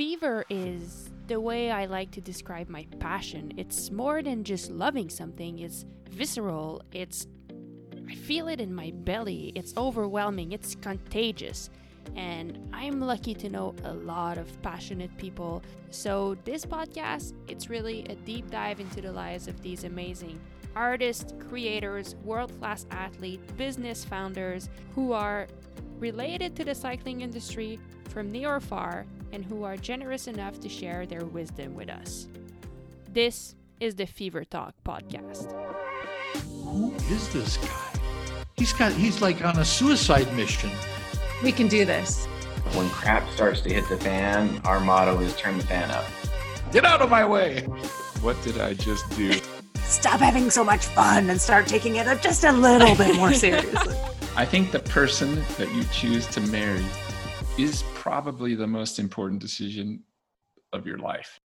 fever is the way I like to describe my passion. It's more than just loving something, it's visceral, it's I feel it in my belly, it's overwhelming, it's contagious. And I'm lucky to know a lot of passionate people. So, this podcast, it's really a deep dive into the lives of these amazing artists, creators, world class athletes, business founders who are related to the cycling industry from near or far and who are generous enough to share their wisdom with us. This is the Fever Talk podcast. Who is this guy? He's got he's like on a suicide mission. We can do this. When crap starts to hit the fan, our motto is turn the fan up. Get out of my way. What did I just do? Stop having so much fun and start taking it up just a little bit more seriously. I think the person that you choose to marry is probably the most important decision of your life.